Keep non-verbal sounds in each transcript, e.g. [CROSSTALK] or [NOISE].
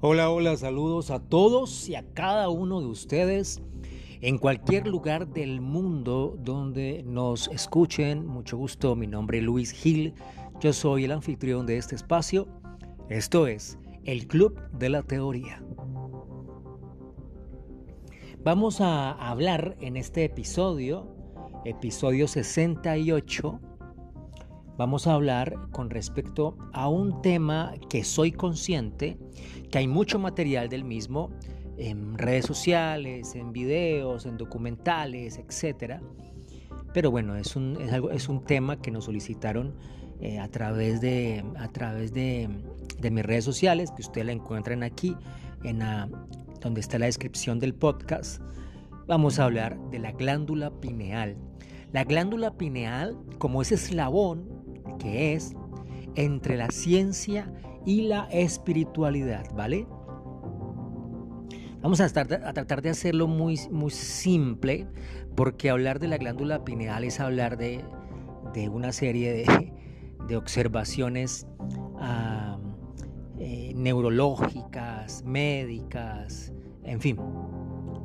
Hola, hola, saludos a todos y a cada uno de ustedes en cualquier lugar del mundo donde nos escuchen. Mucho gusto, mi nombre es Luis Gil, yo soy el anfitrión de este espacio. Esto es el Club de la Teoría. Vamos a hablar en este episodio, episodio 68, vamos a hablar con respecto a un tema que soy consciente, que hay mucho material del mismo en redes sociales, en videos, en documentales, etc. Pero bueno, es un, es algo, es un tema que nos solicitaron eh, a través, de, a través de, mis redes sociales, que ustedes la encuentran aquí, en donde está la descripción del podcast. Vamos a hablar de la glándula pineal. La glándula pineal, como ese eslabón que es entre la ciencia y la espiritualidad, ¿vale? Vamos a, tratar de hacerlo muy, muy simple, porque hablar de la glándula pineal es hablar de, de una serie de, de observaciones uh, neurológicas, médicas, en fin,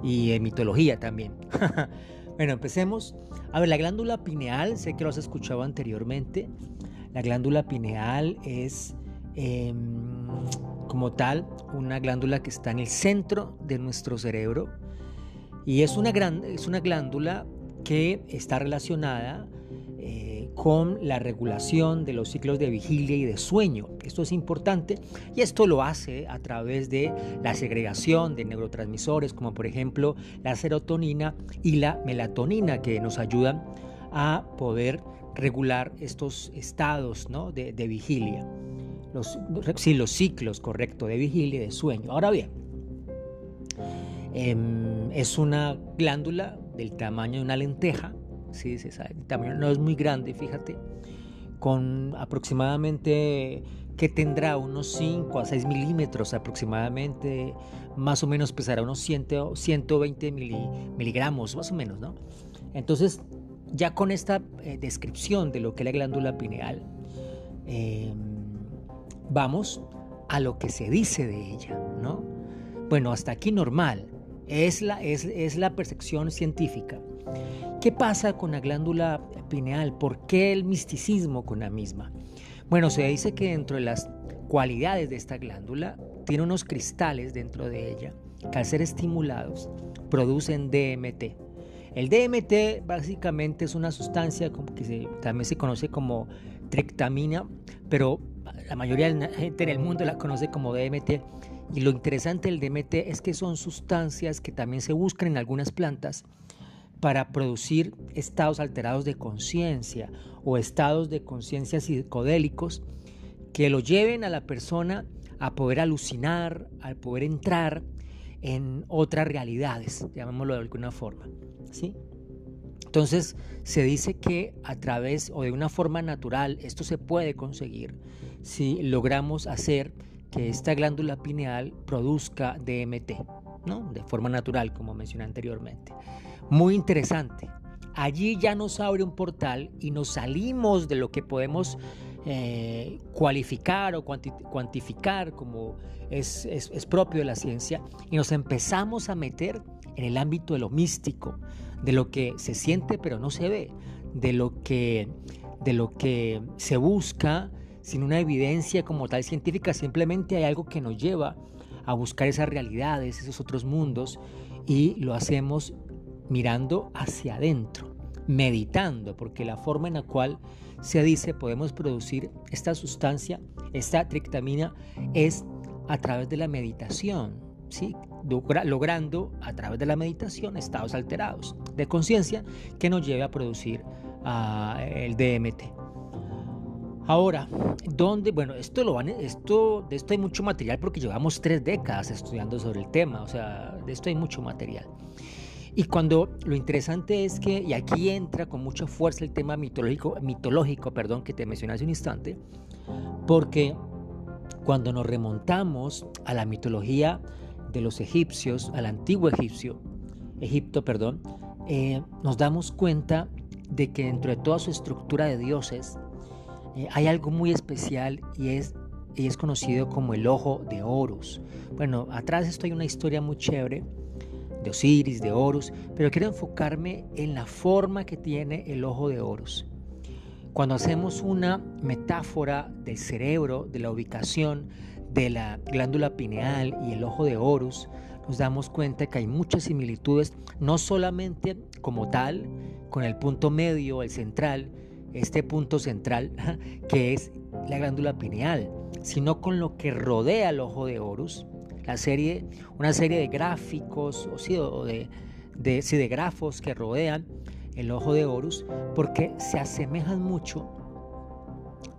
y en mitología también. [LAUGHS] bueno, empecemos. A ver, la glándula pineal, sé que lo has escuchado anteriormente, la glándula pineal es em, como tal una glándula que está en el centro de nuestro cerebro y es una, gran, es una glándula que está relacionada eh, con la regulación de los ciclos de vigilia y de sueño. Esto es importante y esto lo hace a través de la segregación de neurotransmisores como por ejemplo la serotonina y la melatonina que nos ayudan a poder regular estos estados ¿no? de, vigilia. Los, sí, los ciclos, correcto, de vigilia y de sueño. Ahora bien, em, es una glándula del tamaño de una lenteja, ¿sí? el tamaño no es muy grande, fíjate, con aproximadamente que tendrá unos 5 a 6 milímetros aproximadamente, más o menos pesará unos 100, 120 miligramos, más o menos, ¿no? Entonces, ya con esta eh, descripción de lo que es la glándula pineal, em, vamos a lo que se dice de ella, ¿no? Bueno, hasta aquí normal, es la, es, es la percepción científica. ¿Qué pasa con la glándula pineal? ¿Por qué el misticismo con la misma? Bueno, se dice que dentro de las cualidades de esta glándula tiene unos cristales dentro de ella que al ser estimulados producen DMT. El DMT básicamente es una sustancia que también se conoce como trictamina, pero la mayoría de la gente en el mundo la conoce como DMT. Y lo interesante del DMT es que son sustancias que también se buscan en algunas plantas para producir estados alterados de conciencia o estados de conciencia psicodélicos que lo lleven a la persona a poder alucinar, a poder entrar en otras realidades, llamémoslo de alguna forma. ¿sí? Entonces se dice que a través o de una forma natural esto se puede conseguir si logramos hacer que esta glándula pineal produzca DMT, ¿no? De forma natural, como mencioné anteriormente. Muy interesante. Allí ya nos abre un portal y nos salimos de lo que podemos eh, cualificar o cuantificar como es, es, propio de la ciencia y nos empezamos a meter en el ámbito de lo místico, de lo que se siente pero no se ve, de lo que, de lo que se busca sin una evidencia como tal científica, simplemente hay algo que nos lleva a buscar esas realidades, esos otros mundos y lo hacemos mirando hacia adentro meditando, porque la forma en la cual se dice podemos producir esta sustancia, esta trictamina, es a través de la meditación, ¿sí? logrando a través de la meditación estados alterados de conciencia que nos lleve a producir uh, el DMT. Ahora, ¿dónde? Bueno, esto lo van, esto, de esto hay mucho material porque llevamos tres décadas estudiando sobre el tema, o sea, de esto hay mucho material. Y cuando lo interesante es que, y aquí entra con mucha fuerza el tema mitológico, mitológico perdón, que te mencioné hace un instante, porque cuando nos remontamos a la mitología de los egipcios, al antiguo egipcio, Egipto, perdón, eh, nos damos cuenta de que dentro de toda su estructura de dioses eh, hay algo muy especial y es y es conocido como el ojo de Horus. Bueno, atrás estoy una historia muy chévere de Osiris, de Horus, pero quiero enfocarme en la forma que tiene el ojo de Horus. Cuando hacemos una metáfora del cerebro, de la ubicación de la glándula pineal y el ojo de Horus, nos damos cuenta que hay muchas similitudes, no solamente como tal, con el punto medio, el central, este punto central, [LAUGHS] que es la glándula pineal, sino con lo que rodea el ojo de Horus, la serie, una serie de gráficos o, de, de, de grafos que rodean el ojo de Horus, porque se asemejan mucho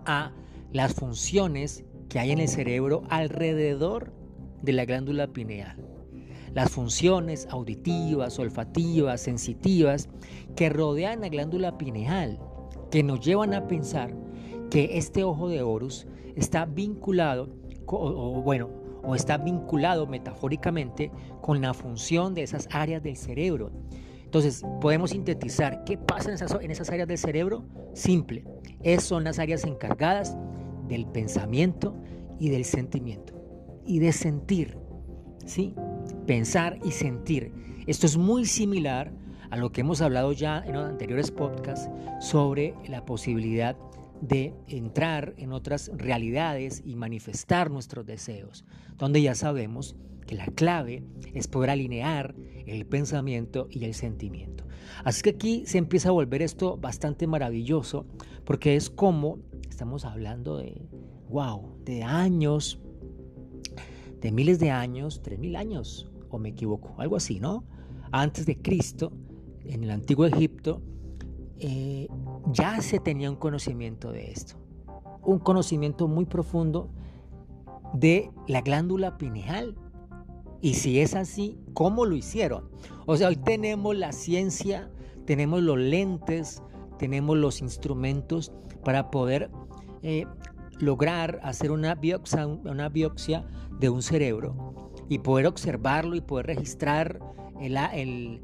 a las funciones que hay en el cerebro alrededor de la glándula pineal. Las funciones auditivas, olfativas, sensitivas que rodean la glándula pineal, que nos llevan a pensar que este ojo de Horus está vinculado, o, bueno, o está vinculado metafóricamente con la función de esas áreas del cerebro. Entonces, podemos sintetizar qué pasa en esas, en esas áreas del cerebro. Simple, es, son las áreas encargadas del pensamiento y del sentimiento. Y de sentir, ¿sí? Pensar y sentir. Esto es muy similar a lo que hemos hablado ya en anteriores podcasts sobre la posibilidad de entrar en otras realidades y manifestar nuestros deseos, donde ya sabemos que la clave es poder alinear el pensamiento y el sentimiento. Así que aquí se empieza a volver esto bastante maravilloso, porque es como estamos hablando de, wow, de años, de miles de años, tres mil años, o me equivoco, algo así, ¿no? Antes de Cristo, en el antiguo Egipto, eh, ya se tenía un conocimiento de esto, un conocimiento muy profundo de la glándula pineal. Y si es así, ¿cómo lo hicieron? O sea, hoy tenemos la ciencia, tenemos los lentes, tenemos los instrumentos para poder eh, lograr hacer una biopsia, de un cerebro y poder observarlo y poder registrar el, el,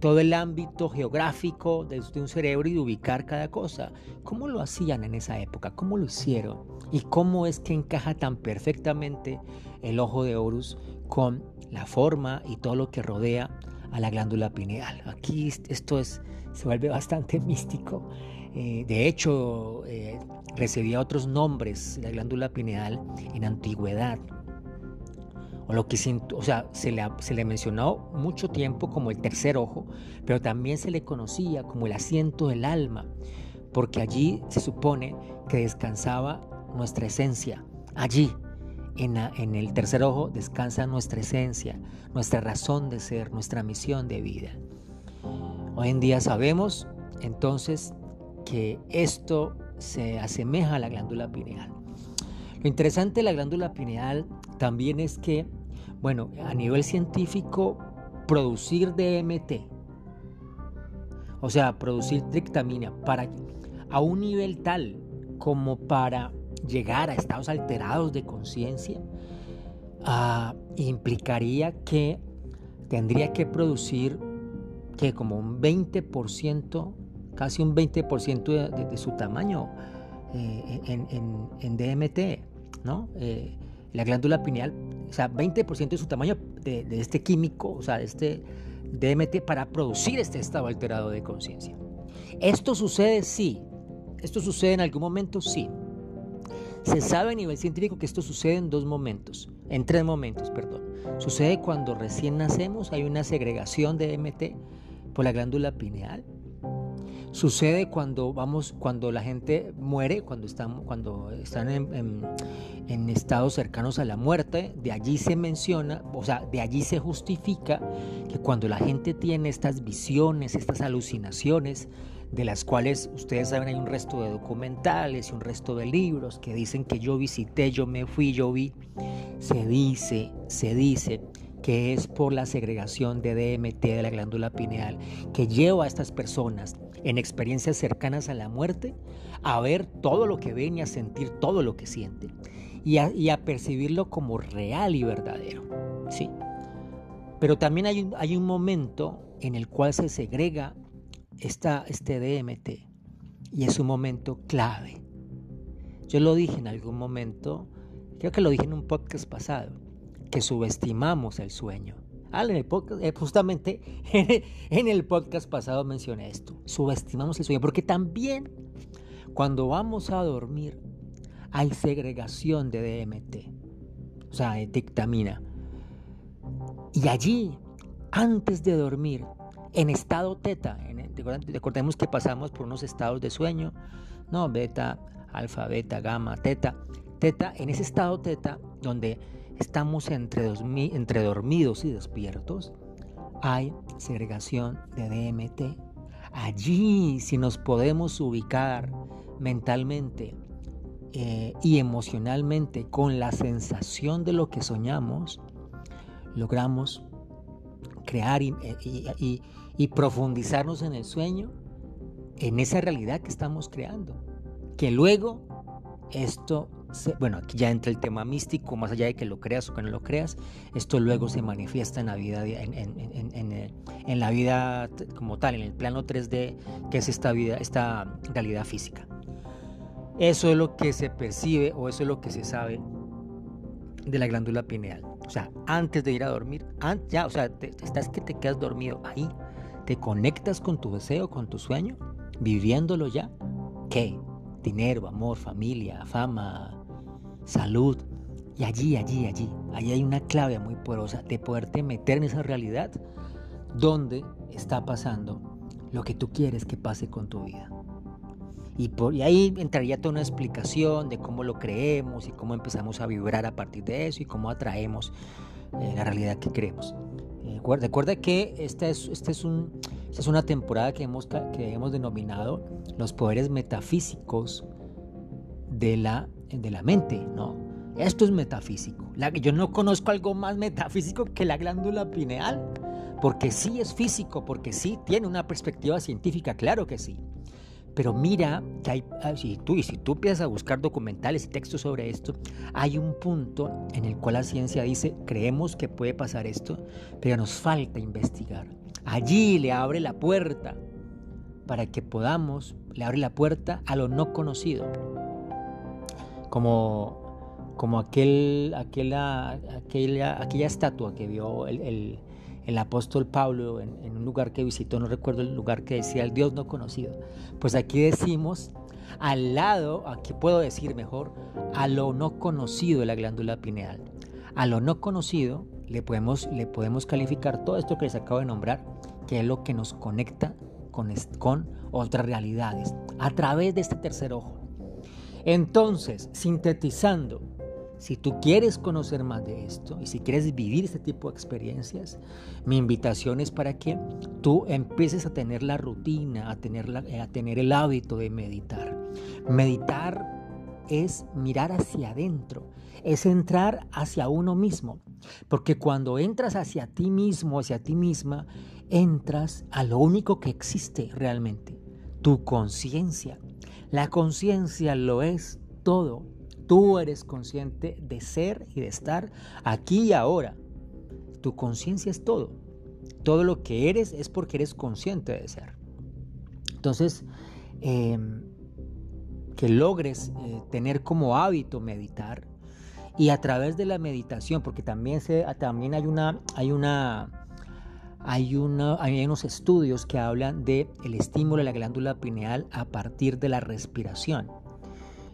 todo el ámbito geográfico de, un cerebro y de ubicar cada cosa. ¿Cómo lo hacían en esa época? ¿Cómo lo hicieron? ¿Y cómo es que encaja tan perfectamente el ojo de Horus con la forma y todo lo que rodea a la glándula pineal? Aquí esto es, se vuelve bastante [LAUGHS] místico. Eh, de hecho, eh, recibía otros nombres la glándula pineal en antigüedad o lo que o sea, se le, se le mencionó mucho tiempo como el tercer ojo, pero también se le conocía como el asiento del alma, porque allí se supone que descansaba nuestra esencia. Allí, en, en el tercer ojo, descansa nuestra esencia, nuestra razón de ser, nuestra misión de vida. Hoy en día sabemos entonces que esto se asemeja a la glándula pineal. Lo interesante de la glándula pineal también es que, bueno, a nivel científico, producir DMT, o sea, producir trictamina para, a un nivel tal como para llegar a estados alterados de conciencia, ah, implicaría que tendría que producir que como un 20%, casi un 20% de, su tamaño eh, en DMT. ¿No? Eh, la glándula pineal, o sea, 20% de su tamaño de, este químico, o sea, de este DMT para producir este estado alterado de conciencia. ¿Esto sucede? Sí. ¿Esto sucede en algún momento? Sí. Se sabe a nivel científico que esto sucede en dos momentos, en tres momentos, perdón. Sucede cuando recién nacemos, hay una segregación de DMT por la glándula pineal Sucede cuando vamos, cuando la gente muere, cuando están, cuando están en, estados cercanos a la muerte, de allí se menciona, o sea, de allí se justifica que cuando la gente tiene estas visiones, estas alucinaciones, de las cuales ustedes saben hay un resto de documentales y un resto de libros que dicen que yo visité, yo me fui, yo vi, se dice, se dice que es por la segregación de DMT de la glándula pineal que lleva a estas personas en experiencias cercanas a la muerte a ver todo lo que ven y a sentir todo lo que sienten y a, percibirlo como real y verdadero. ¿sí? Pero también hay un, hay un momento en el cual se segrega esta, este DMT y es un momento clave. Yo lo dije en algún momento, creo que lo dije en un podcast pasado, que subestimamos el sueño. Eh, justamente [LAUGHS] en el podcast pasado mencioné esto, subestimamos el sueño, porque también cuando vamos a dormir hay segregación de DMT, o sea, de dictamina. Y allí, antes de dormir, en estado teta, recordemos que pasamos por unos estados de sueño, no, beta, alfa, beta, gamma, teta. Teta, en ese estado teta, donde estamos entre, entre dormidos y despiertos, hay segregación de DMT. Allí, si nos podemos ubicar mentalmente eh, y emocionalmente con la sensación de lo que soñamos, logramos crear y, y profundizarnos en el sueño, en esa realidad que estamos creando. Que luego esto, bueno, aquí ya entra el tema místico, más allá de que lo creas o que no lo creas, esto luego se manifiesta en la vida, en, en, la vida como tal, en el plano 3D, que es esta vida, esta realidad física. Eso es lo que se percibe o eso es lo que se sabe de la glándula pineal. O sea, antes de ir a dormir, ya, o sea, estás que te quedas dormido ahí, te conectas con tu deseo, con tu sueño, viviéndolo ya. ¿Qué? Dinero, amor, familia, fama, salud. Y allí, allí, allí, allí hay una clave muy poderosa de poderte meter en esa realidad donde está pasando lo que tú quieres que pase con tu vida. Y, por, ahí entraría toda una explicación de cómo lo creemos y cómo empezamos a vibrar a partir de eso y cómo atraemos eh, la realidad que creemos. Eh, recuerda que esta es, es, un, es una temporada que hemos, que hemos denominado los poderes metafísicos de la, de la mente, ¿no? Esto es metafísico. La, yo no conozco algo más metafísico que la glándula pineal, porque sí es físico, porque sí tiene una perspectiva científica, claro que sí. Pero mira que hay, si tú, y si tú empiezas a buscar documentales y textos sobre esto, hay un punto en el cual la ciencia dice, creemos que puede pasar esto, pero nos falta investigar. Allí le abre la puerta para que podamos, le abre la puerta a lo no conocido. Como, como aquel, aquella, aquella, estatua que vio el el apóstol Pablo en, un lugar que visitó, no recuerdo el lugar que decía el Dios no conocido. Pues aquí decimos al lado, aquí puedo decir mejor, a lo no conocido de la glándula pineal. A lo no conocido le podemos, le podemos calificar todo esto que les acabo de nombrar, que es lo que nos conecta con, con otras realidades, a través de este tercer ojo. Entonces, sintetizando, si tú quieres conocer más de esto y si quieres vivir este tipo de experiencias, mi invitación es para que tú empieces a tener la rutina, a tener, eh, a tener el hábito de meditar. Meditar es mirar hacia adentro, es entrar hacia uno mismo. Porque cuando entras hacia ti mismo, hacia ti misma, entras a lo único que existe realmente, tu conciencia. La conciencia lo es todo. Tú eres consciente de ser y de estar aquí y ahora. Tu conciencia es todo. Todo lo que eres es porque eres consciente de ser. Entonces, em, que logres eh, tener como hábito meditar y a través de la meditación, porque también, se, también hay una, hay una, hay, una, hay unos estudios que hablan de estímulo de la glándula pineal a partir de la respiración.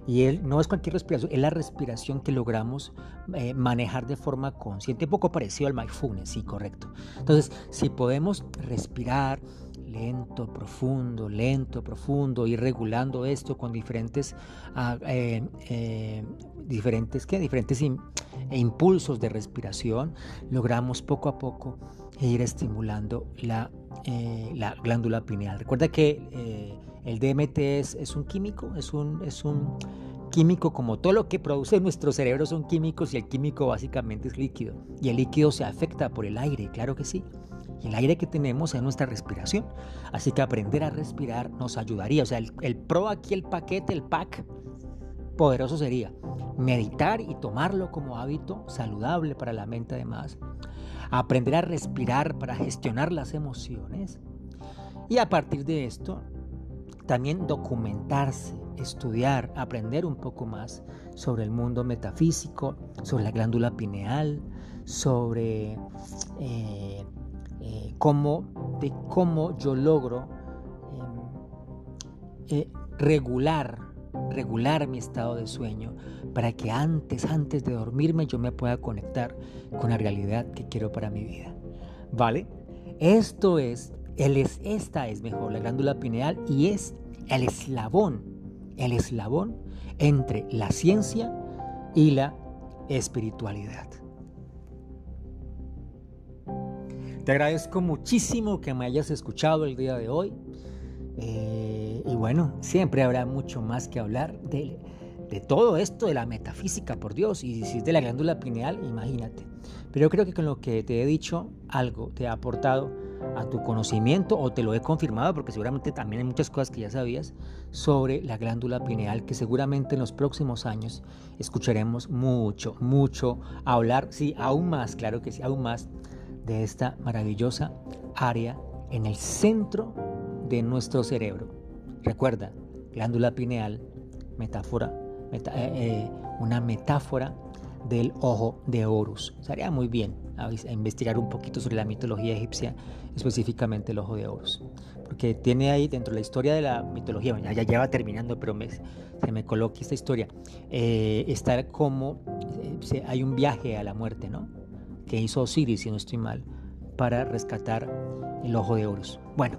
Y él no es cualquier respiración, es la respiración que logramos eh, manejar de forma consciente, un poco parecido al mindfulness, sí, correcto. Entonces, si podemos respirar lento, profundo, lento, profundo, ir regulando esto con diferentes, ah, eh, eh, diferentes, ¿qué? diferentes impulsos de respiración, logramos poco a poco ir estimulando la, la glándula pineal. Recuerda que el DMT es, un químico, es un, es un químico como todo lo que produce nuestro cerebro son químicos y el químico básicamente es líquido. Y el líquido se afecta por el aire, claro que sí. Y el aire que tenemos es nuestra respiración. Así que aprender a respirar nos ayudaría. O sea, el, pro aquí, el paquete, el pack, poderoso sería meditar y tomarlo como hábito saludable para la mente además. Aprender a respirar para gestionar las emociones. Y a partir de esto, también documentarse, estudiar, aprender un poco más sobre el mundo metafísico, sobre la glándula pineal, sobre eh, eh, cómo, de cómo yo logro em, eh, regular, regular mi estado de sueño para que antes, antes de dormirme yo me pueda conectar con la realidad que quiero para mi vida. ¿Vale? Esto es, él es, esta es mejor, la glándula pineal y es el eslabón, el eslabón entre la ciencia y la espiritualidad. Te agradezco muchísimo que me hayas escuchado el día de hoy. Eh, y bueno, siempre habrá mucho más que hablar de, de todo esto, de la metafísica, por Dios. Y si es de la glándula pineal, imagínate. Pero yo creo que con lo que te he dicho, algo te ha aportado a tu conocimiento o te lo he confirmado, porque seguramente también hay muchas cosas que ya sabías sobre la glándula pineal, que seguramente en los próximos años escucharemos mucho, mucho hablar, sí, aún más, claro que sí, aún más de esta maravillosa área en el centro de nuestro cerebro. Recuerda, glándula pineal, metáfora, eh, eh, una metáfora del ojo de Horus. Sería muy bien a, investigar un poquito sobre la mitología egipcia, específicamente el ojo de Horus. Porque tiene ahí dentro de la historia de la mitología, ya, ya va terminando, pero se me coloca esta historia, eh, está como hay un viaje a la muerte, ¿no? Que hizo Osiris, si no estoy mal, para rescatar el ojo de Horus. Bueno,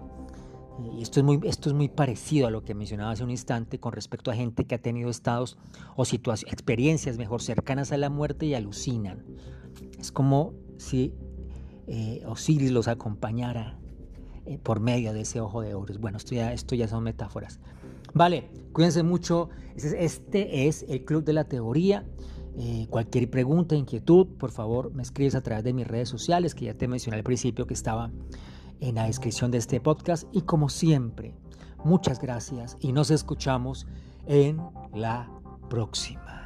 y esto es, muy, esto es muy parecido a lo que mencionaba hace un instante con respecto a gente que ha tenido estados o situaciones, experiencias mejor cercanas a la muerte y alucinan. Es como si eh, Osiris los acompañara eh, por medio de ese ojo de Horus. Bueno, esto ya, esto ya son metáforas. Vale, cuídense mucho. Este es el Club de la Teoría. Eh, cualquier pregunta, inquietud, por favor me escribes a través de mis redes sociales, que ya te mencioné al principio que estaba en la descripción de este podcast. Y como siempre, muchas gracias y nos escuchamos en la próxima.